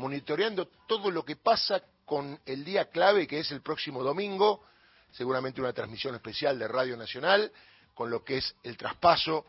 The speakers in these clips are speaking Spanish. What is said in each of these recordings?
monitoreando todo lo que pasa con el día clave que es el próximo domingo, seguramente una transmisión especial de Radio Nacional, con lo que es el traspaso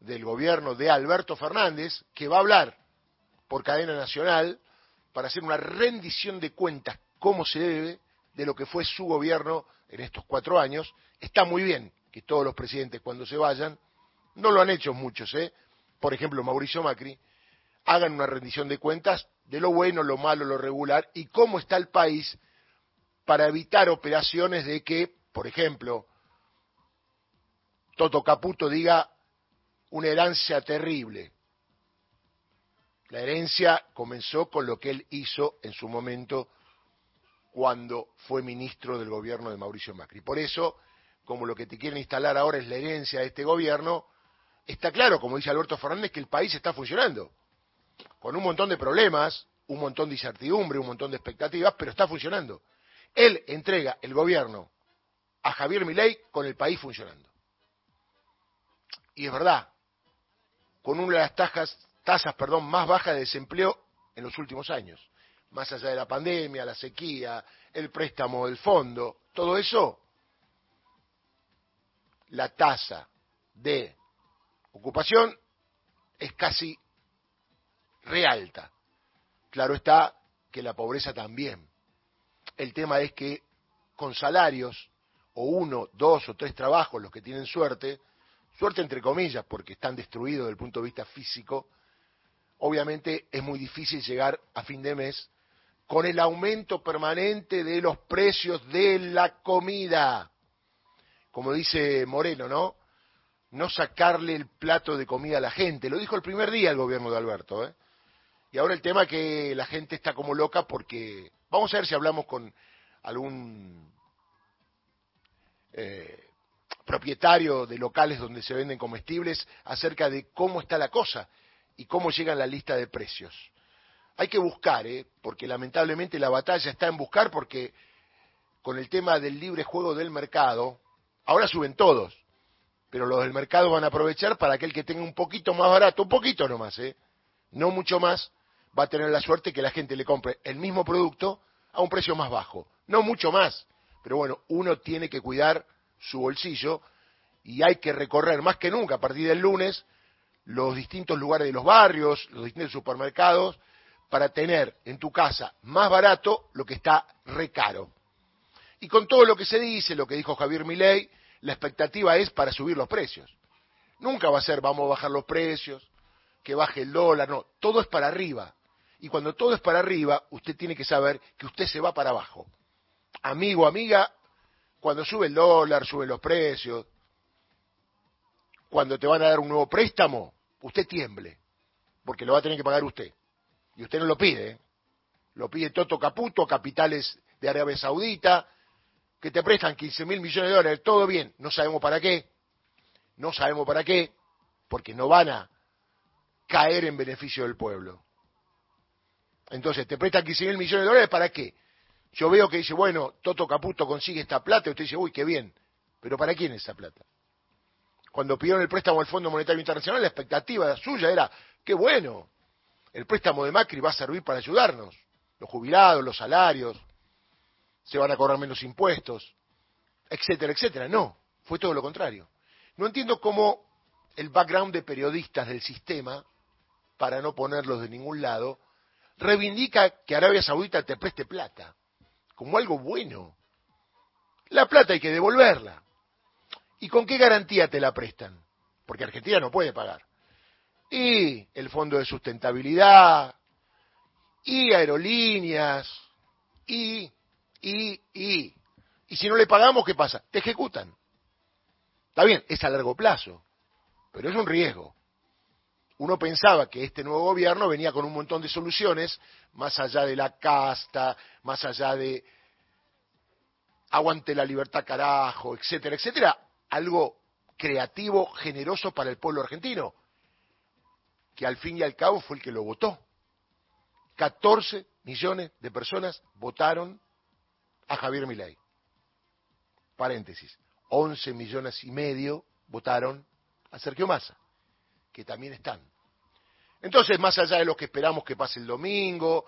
del gobierno de Alberto Fernández, que va a hablar por cadena nacional para hacer una rendición de cuentas, como se debe, de lo que fue su gobierno en estos cuatro años. Está muy bien que todos los presidentes cuando se vayan, no lo han hecho muchos, ¿eh? por ejemplo Mauricio Macri, hagan una rendición de cuentas de lo bueno, lo malo, lo regular y cómo está el país para evitar operaciones de que, por ejemplo, Toto Caputo diga una herencia terrible. La herencia comenzó con lo que él hizo en su momento cuando fue ministro del gobierno de Mauricio Macri. Por eso, como lo que te quieren instalar ahora es la herencia de este gobierno, está claro, como dice Alberto Fernández, que el país está funcionando con un montón de problemas, un montón de incertidumbre, un montón de expectativas, pero está funcionando. Él entrega el gobierno a Javier Milei con el país funcionando. Y es verdad, con una de las tasas, perdón, más bajas de desempleo en los últimos años, más allá de la pandemia, la sequía, el préstamo del fondo, todo eso, la tasa de ocupación es casi realta. Claro está que la pobreza también. El tema es que con salarios, o uno, dos o tres trabajos, los que tienen suerte, suerte entre comillas, porque están destruidos desde el punto de vista físico, obviamente es muy difícil llegar a fin de mes con el aumento permanente de los precios de la comida. Como dice Moreno, ¿no? No sacarle el plato de comida a la gente. Lo dijo el primer día el gobierno de Alberto, ¿eh? Y ahora el tema que la gente está como loca porque vamos a ver si hablamos con algún eh, propietario de locales donde se venden comestibles acerca de cómo está la cosa y cómo llega la lista de precios. Hay que buscar, ¿eh? porque lamentablemente la batalla está en buscar porque con el tema del libre juego del mercado, ahora suben todos, pero los del mercado van a aprovechar para aquel que tenga un poquito más barato, un poquito nomás, ¿eh? no mucho más, va a tener la suerte que la gente le compre el mismo producto a un precio más bajo. No mucho más, pero bueno, uno tiene que cuidar su bolsillo y hay que recorrer más que nunca a partir del lunes los distintos lugares de los barrios, los distintos supermercados, para tener en tu casa más barato lo que está recaro. Y con todo lo que se dice, lo que dijo Javier Milei, la expectativa es para subir los precios. Nunca va a ser vamos a bajar los precios, que baje el dólar, no, todo es para arriba. Y cuando todo es para arriba, usted tiene que saber que usted se va para abajo. Amigo, amiga, cuando sube el dólar, suben los precios, cuando te van a dar un nuevo préstamo, usted tiemble, porque lo va a tener que pagar usted. Y usted no lo pide, ¿eh? lo pide Toto Caputo, capitales de Arabia Saudita, que te prestan 15 mil millones de dólares, todo bien, no sabemos para qué, no sabemos para qué, porque no van a caer en beneficio del pueblo. Entonces, te prestan 15 mil millones de dólares, ¿para qué? Yo veo que dice, bueno, Toto Caputo consigue esta plata, y usted dice, uy, qué bien. Pero ¿para quién es esa plata? Cuando pidieron el préstamo al Fondo Monetario Internacional, la expectativa suya era, qué bueno, el préstamo de Macri va a servir para ayudarnos. Los jubilados, los salarios, se van a cobrar menos impuestos, etcétera, etcétera. No, fue todo lo contrario. No entiendo cómo el background de periodistas del sistema, para no ponerlos de ningún lado, reivindica que Arabia Saudita te preste plata, como algo bueno. La plata hay que devolverla. ¿Y con qué garantía te la prestan? Porque Argentina no puede pagar. Y el Fondo de Sustentabilidad, y aerolíneas, y, y, y. Y si no le pagamos, ¿qué pasa? Te ejecutan. Está bien, es a largo plazo, pero es un riesgo uno pensaba que este nuevo gobierno venía con un montón de soluciones, más allá de la casta, más allá de aguante la libertad carajo, etcétera, etcétera, algo creativo, generoso para el pueblo argentino, que al fin y al cabo fue el que lo votó. 14 millones de personas votaron a Javier Milei. Paréntesis, 11 millones y medio votaron a Sergio Massa que también están. Entonces, más allá de lo que esperamos que pase el domingo,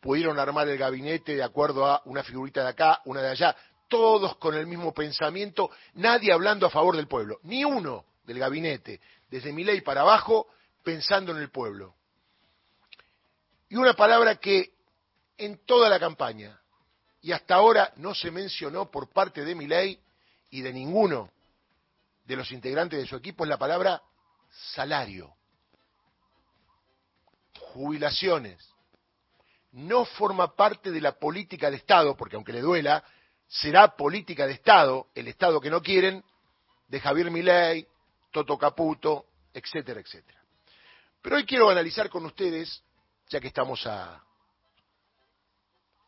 pudieron armar el gabinete de acuerdo a una figurita de acá, una de allá, todos con el mismo pensamiento, nadie hablando a favor del pueblo, ni uno del gabinete, desde mi ley para abajo, pensando en el pueblo. Y una palabra que en toda la campaña y hasta ahora no se mencionó por parte de mi ley y de ninguno de los integrantes de su equipo es la palabra salario, jubilaciones. No forma parte de la política de Estado, porque aunque le duela, será política de Estado, el Estado que no quieren, de Javier Milei, Toto Caputo, etcétera, etcétera. Pero hoy quiero analizar con ustedes, ya que estamos a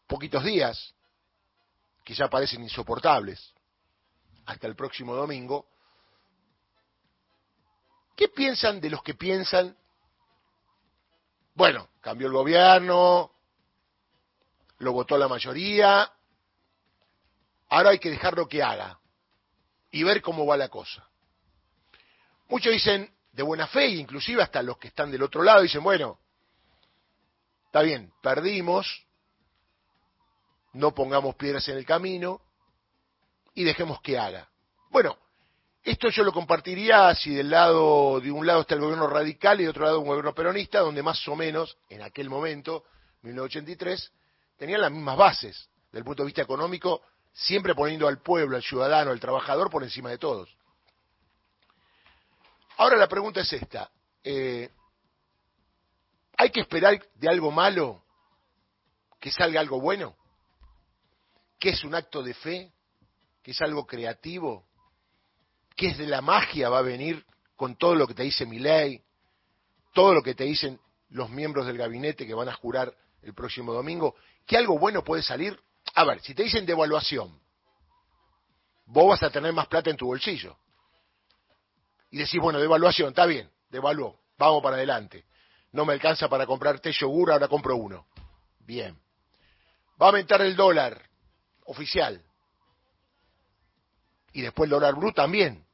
poquitos días, que ya parecen insoportables, hasta el próximo domingo, ¿qué piensan de los que piensan? Bueno, cambió el gobierno, lo votó la mayoría, ahora hay que dejarlo que haga y ver cómo va la cosa. Muchos dicen de buena fe, inclusive hasta los que están del otro lado dicen, bueno, está bien, perdimos, no pongamos piedras en el camino y dejemos que haga. Bueno, esto yo lo compartiría si del lado de un lado está el gobierno radical y de otro lado un gobierno peronista, donde más o menos en aquel momento, 1983, tenían las mismas bases del punto de vista económico, siempre poniendo al pueblo, al ciudadano, al trabajador por encima de todos. Ahora la pregunta es esta. Eh, ¿Hay que esperar de algo malo que salga algo bueno? ¿Qué es un acto de fe? ¿Qué es algo creativo? ¿Qué es de la magia va a venir con todo lo que te dice mi ley? Todo lo que te dicen los miembros del gabinete que van a jurar el próximo domingo. ¿Qué algo bueno puede salir? A ver, si te dicen devaluación, vos vas a tener más plata en tu bolsillo. Y decís, bueno, devaluación, está bien, devaluó, vamos para adelante. No me alcanza para comprarte yogur, ahora compro uno. Bien. Va a aumentar el dólar oficial. Y después el dólar blue también.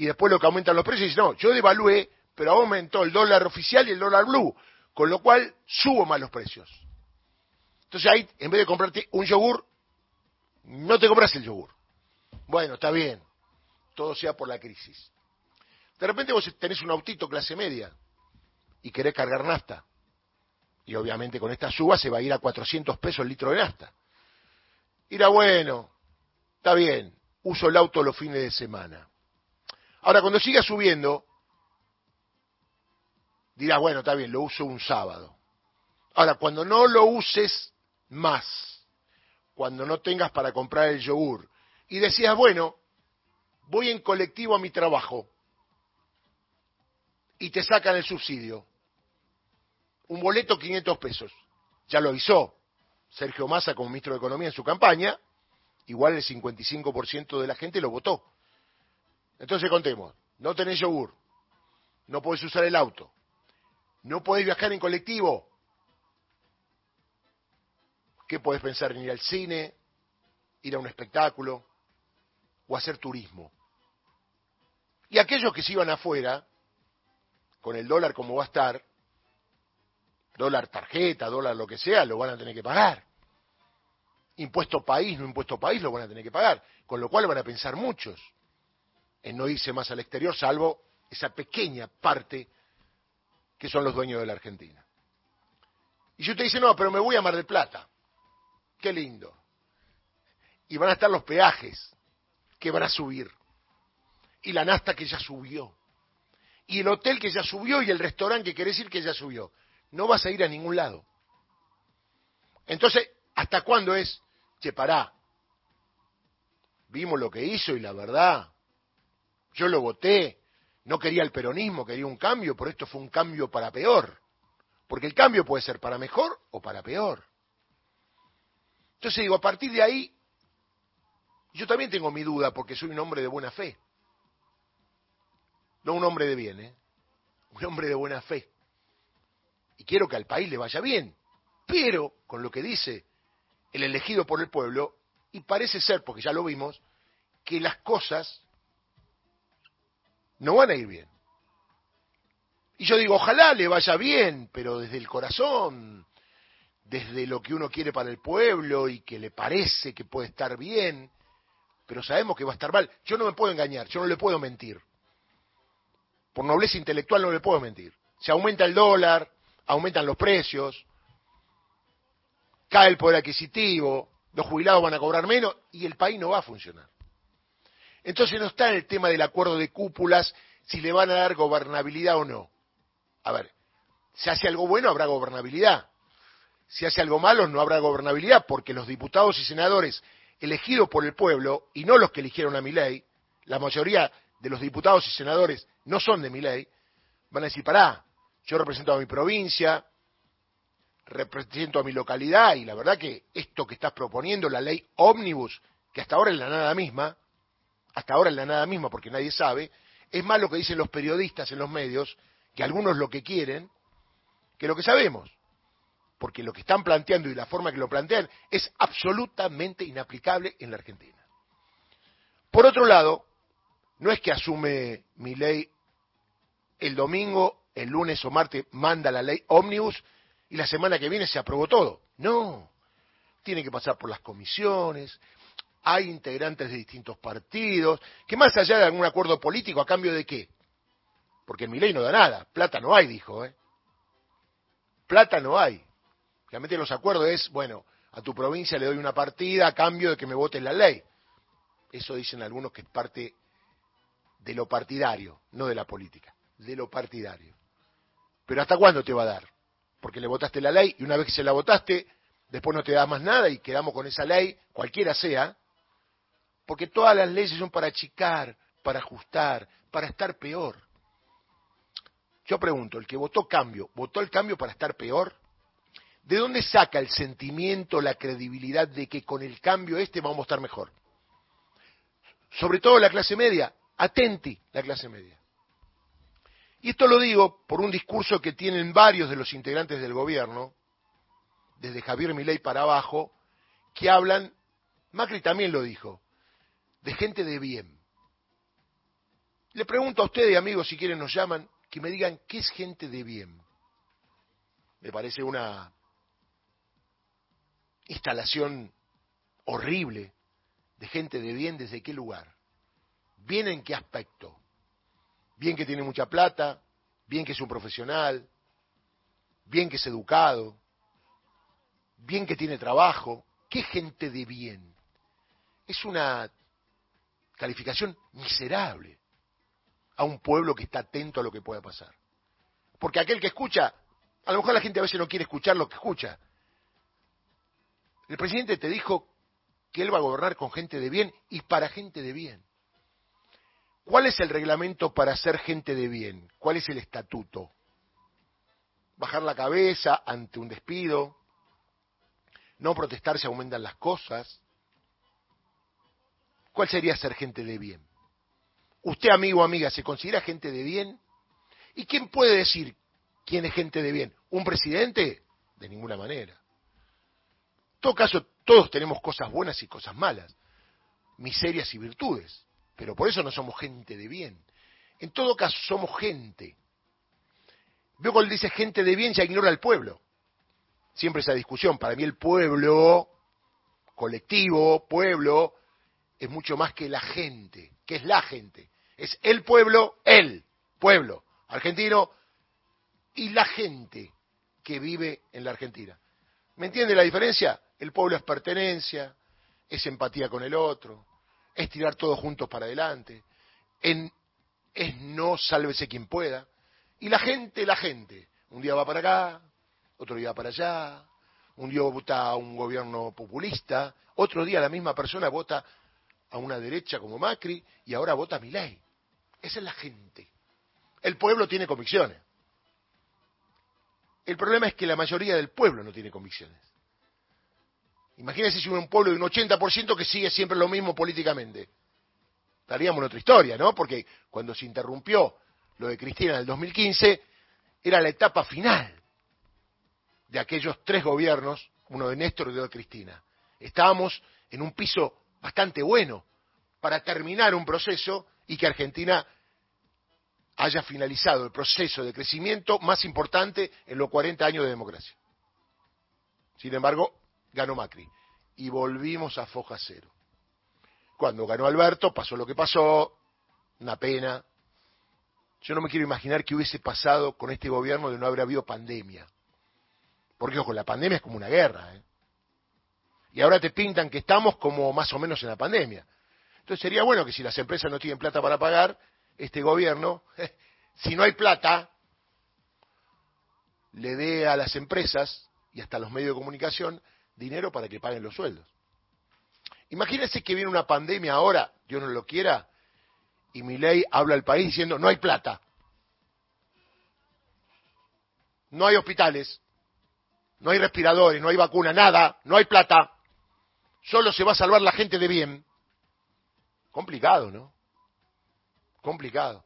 Y después lo que aumentan los precios, dice, no, yo devalué, pero aumentó el dólar oficial y el dólar blue, con lo cual subo más los precios. Entonces ahí, en vez de comprarte un yogur, no te compras el yogur. Bueno, está bien, todo sea por la crisis. De repente vos tenés un autito clase media y querés cargar nafta. Y obviamente con esta suba se va a ir a 400 pesos el litro de nafta. Irá bueno, está bien, uso el auto los fines de semana. Ahora, cuando siga subiendo, dirás, bueno, está bien, lo uso un sábado. Ahora, cuando no lo uses más, cuando no tengas para comprar el yogur, y decías, bueno, voy en colectivo a mi trabajo, y te sacan el subsidio, un boleto 500 pesos, ya lo avisó, Sergio Massa como ministro de Economía en su campaña, igual el 55% de la gente lo votó. Entonces contemos, no tenés yogur, no podés usar el auto, no podés viajar en colectivo. ¿Qué podés pensar en ir al cine, ir a un espectáculo o hacer turismo? Y aquellos que se iban afuera, con el dólar como va a estar, dólar tarjeta, dólar lo que sea, lo van a tener que pagar. Impuesto país, no impuesto país, lo van a tener que pagar. Con lo cual van a pensar muchos no irse más al exterior, salvo esa pequeña parte que son los dueños de la Argentina. Y si usted dice, no, pero me voy a Mar del Plata. Qué lindo. Y van a estar los peajes que van a subir. Y la nasta que ya subió. Y el hotel que ya subió y el restaurante que quiere decir que ya subió no vas a ir a ningún lado. Entonces, ¿hasta cuándo es? Che, pará. Vimos lo que hizo y la verdad, yo lo voté. No quería el peronismo, quería un cambio, pero esto fue un cambio para peor. Porque el cambio puede ser para mejor o para peor. Entonces digo, a partir de ahí, yo también tengo mi duda porque soy un hombre de buena fe. No un hombre de bien, ¿eh? Un hombre de buena fe y quiero que al país le vaya bien, pero con lo que dice el elegido por el pueblo, y parece ser, porque ya lo vimos, que las cosas no van a ir bien. Y yo digo, ojalá le vaya bien, pero desde el corazón, desde lo que uno quiere para el pueblo y que le parece que puede estar bien, pero sabemos que va a estar mal. Yo no me puedo engañar, yo no le puedo mentir. Por nobleza intelectual no le puedo mentir. Se aumenta el dólar, aumentan los precios, cae el poder adquisitivo, los jubilados van a cobrar menos y el país no va a funcionar. Entonces no está en el tema del acuerdo de cúpulas si le van a dar gobernabilidad o no. A ver, si hace algo bueno habrá gobernabilidad. Si hace algo malo no habrá gobernabilidad porque los diputados y senadores elegidos por el pueblo y no los que eligieron a mi ley, la mayoría de los diputados y senadores no son de mi ley, van a decir, pará, yo represento a mi provincia, represento a mi localidad y la verdad que esto que estás proponiendo, la ley ómnibus, que hasta ahora es la nada misma, hasta ahora es la nada misma porque nadie sabe, es más lo que dicen los periodistas en los medios, que algunos lo que quieren, que lo que sabemos. Porque lo que están planteando y la forma que lo plantean es absolutamente inaplicable en la Argentina. Por otro lado, no es que asume mi ley el domingo, el lunes o martes manda la ley ómnibus y la semana que viene se aprobó todo. No, tiene que pasar por las comisiones, hay integrantes de distintos partidos, que más allá de algún acuerdo político, ¿a cambio de qué? Porque mi ley no da nada, plata no hay, dijo, ¿eh? Plata no hay. Realmente los acuerdos es, bueno, a tu provincia le doy una partida a cambio de que me voten la ley. Eso dicen algunos que es parte de lo partidario, no de la política, de lo partidario. Pero ¿hasta cuándo te va a dar? porque le votaste la ley y una vez que se la votaste, después no te da más nada y quedamos con esa ley, cualquiera sea, porque todas las leyes son para achicar, para ajustar, para estar peor. Yo pregunto, el que votó cambio, ¿votó el cambio para estar peor? ¿De dónde saca el sentimiento, la credibilidad de que con el cambio este vamos a estar mejor? Sobre todo la clase media, atenti la clase media. Y esto lo digo por un discurso que tienen varios de los integrantes del gobierno, desde Javier Milei para abajo, que hablan, Macri también lo dijo, de gente de bien. Le pregunto a ustedes, amigos, si quieren nos llaman, que me digan qué es gente de bien. Me parece una instalación horrible de gente de bien, ¿desde qué lugar? ¿Bien en qué aspecto? bien que tiene mucha plata, bien que es un profesional, bien que es educado, bien que tiene trabajo, qué gente de bien. Es una calificación miserable a un pueblo que está atento a lo que pueda pasar. Porque aquel que escucha, a lo mejor la gente a veces no quiere escuchar lo que escucha. El presidente te dijo que él va a gobernar con gente de bien y para gente de bien. ¿Cuál es el reglamento para ser gente de bien? ¿Cuál es el estatuto? Bajar la cabeza ante un despido, no protestar si aumentan las cosas. ¿Cuál sería ser gente de bien? Usted, amigo o amiga, ¿se considera gente de bien? ¿Y quién puede decir quién es gente de bien? ¿Un presidente? De ninguna manera. En todo caso, todos tenemos cosas buenas y cosas malas, miserias y virtudes pero por eso no somos gente de bien. En todo caso, somos gente. Veo cuando dice gente de bien, ya ignora al pueblo. Siempre esa discusión. Para mí el pueblo, colectivo, pueblo, es mucho más que la gente. que es la gente? Es el pueblo, el pueblo argentino y la gente que vive en la Argentina. ¿Me entiende la diferencia? El pueblo es pertenencia, es empatía con el otro, es tirar todos juntos para adelante, es no sálvese quien pueda. Y la gente, la gente, un día va para acá, otro día para allá, un día vota a un gobierno populista, otro día la misma persona vota a una derecha como Macri y ahora vota a ley. Esa es la gente. El pueblo tiene convicciones. El problema es que la mayoría del pueblo no tiene convicciones. Imagínense si un pueblo de un 80% que sigue siempre lo mismo políticamente. Estaríamos en otra historia, ¿no? Porque cuando se interrumpió lo de Cristina en el 2015, era la etapa final de aquellos tres gobiernos, uno de Néstor y otro de Cristina. Estábamos en un piso bastante bueno para terminar un proceso y que Argentina haya finalizado el proceso de crecimiento más importante en los 40 años de democracia. Sin embargo, ganó Macri. Y volvimos a foja cero. Cuando ganó Alberto, pasó lo que pasó, una pena. Yo no me quiero imaginar qué hubiese pasado con este gobierno de no haber habido pandemia. Porque, ojo, la pandemia es como una guerra. ¿eh? Y ahora te pintan que estamos como más o menos en la pandemia. Entonces sería bueno que si las empresas no tienen plata para pagar, este gobierno, si no hay plata, le dé a las empresas y hasta a los medios de comunicación dinero para que paguen los sueldos. Imagínense que viene una pandemia ahora, Dios no lo quiera, y mi ley habla al país diciendo no hay plata, no hay hospitales, no hay respiradores, no hay vacuna, nada, no hay plata, solo se va a salvar la gente de bien. Complicado, ¿no? Complicado.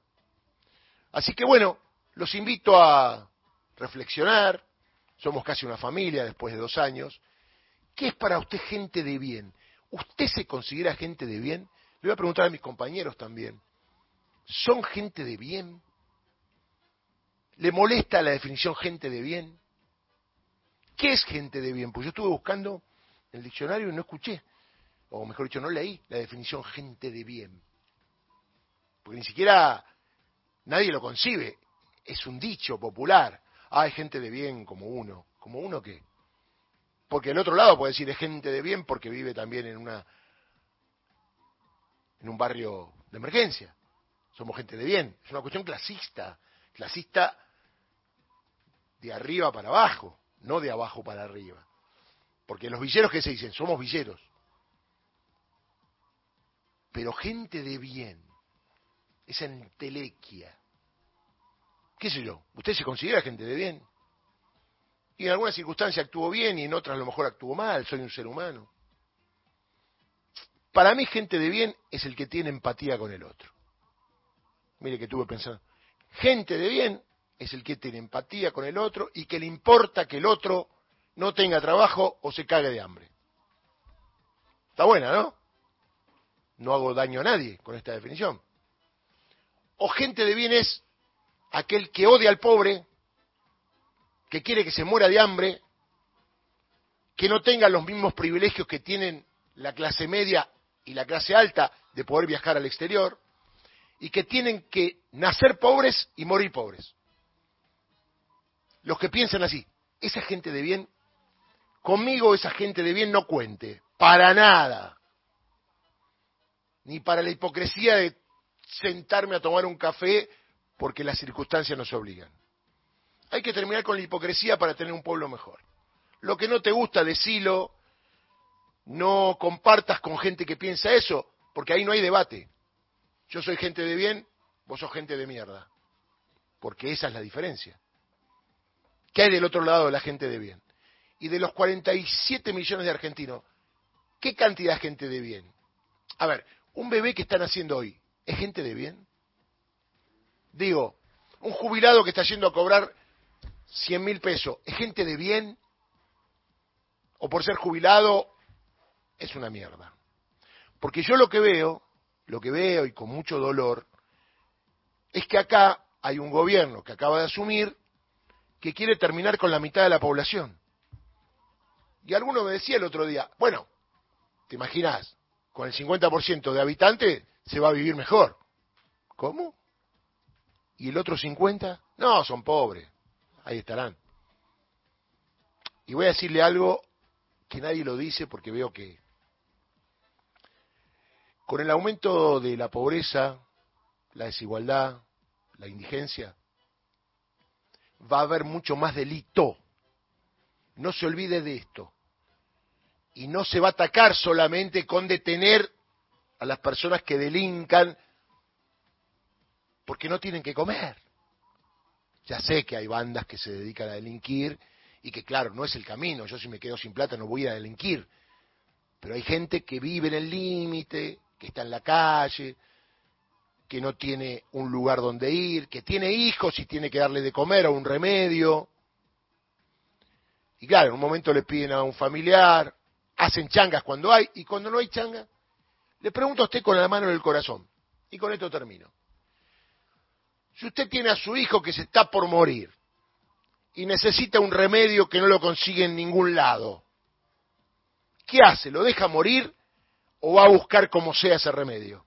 Así que bueno, los invito a reflexionar, somos casi una familia después de dos años. ¿Qué es para usted gente de bien? ¿Usted se considera gente de bien? Le voy a preguntar a mis compañeros también. ¿Son gente de bien? ¿Le molesta la definición gente de bien? ¿Qué es gente de bien? Pues yo estuve buscando el diccionario y no escuché, o mejor dicho, no leí la definición gente de bien. Porque ni siquiera nadie lo concibe. Es un dicho popular. Ah, hay gente de bien como uno. ¿Como uno qué? Porque el otro lado puede decir es gente de bien porque vive también en una en un barrio de emergencia. Somos gente de bien. Es una cuestión clasista. Clasista de arriba para abajo, no de abajo para arriba. Porque los villeros, ¿qué se dicen? Somos villeros. Pero gente de bien, esa entelequia, qué sé yo, usted se considera gente de bien. Y en alguna circunstancia actuó bien y en otras a lo mejor actuó mal, soy un ser humano. Para mí gente de bien es el que tiene empatía con el otro. Mire que tuve pensando. Gente de bien es el que tiene empatía con el otro y que le importa que el otro no tenga trabajo o se cague de hambre. Está buena, ¿no? No hago daño a nadie con esta definición. O gente de bien es aquel que odia al pobre, que quiere que se muera de hambre, que no tenga los mismos privilegios que tienen la clase media y la clase alta de poder viajar al exterior, y que tienen que nacer pobres y morir pobres. Los que piensan así, esa gente de bien Conmigo esa gente de bien no cuente, para nada. Ni para la hipocresía de sentarme a tomar un café porque las circunstancias nos obligan. Hay que terminar con la hipocresía para tener un pueblo mejor. Lo que no te gusta, decilo, no compartas con gente que piensa eso, porque ahí no hay debate. Yo soy gente de bien, vos sos gente de mierda. Porque esa es la diferencia. ¿Qué hay del otro lado de la gente de bien? Y de los 47 millones de argentinos, ¿qué cantidad de gente de bien? A ver, un bebé que están haciendo hoy, ¿es gente de bien? Digo, un jubilado que está yendo a cobrar 100 mil pesos, ¿es gente de bien? ¿O por ser jubilado es una mierda? Porque yo lo que veo, lo que veo y con mucho dolor, es que acá hay un gobierno que acaba de asumir que quiere terminar con la mitad de la población. Y alguno me decía el otro día, bueno, ¿te imaginas? Con el 50% de habitantes se va a vivir mejor. ¿Cómo? ¿Y el otro 50%? No, son pobres. Ahí estarán. Y voy a decirle algo que nadie lo dice porque veo que con el aumento de la pobreza, la desigualdad, la indigencia, va a haber mucho más delito. No se olvide de esto y no se va a atacar solamente con detener a las personas que delincan porque no tienen que comer. Ya sé que hay bandas que se dedican a delinquir y que claro, no es el camino, yo si me quedo sin plata no voy a delinquir, pero hay gente que vive en el límite, que está en la calle, que no tiene un lugar donde ir, que tiene hijos y tiene que darle de comer o un remedio. Y claro, en un momento le piden a un familiar, hacen changas cuando hay y cuando no hay changa, le pregunto a usted con la mano en el corazón, y con esto termino. Si usted tiene a su hijo que se está por morir y necesita un remedio que no lo consigue en ningún lado, ¿qué hace? ¿Lo deja morir o va a buscar como sea ese remedio?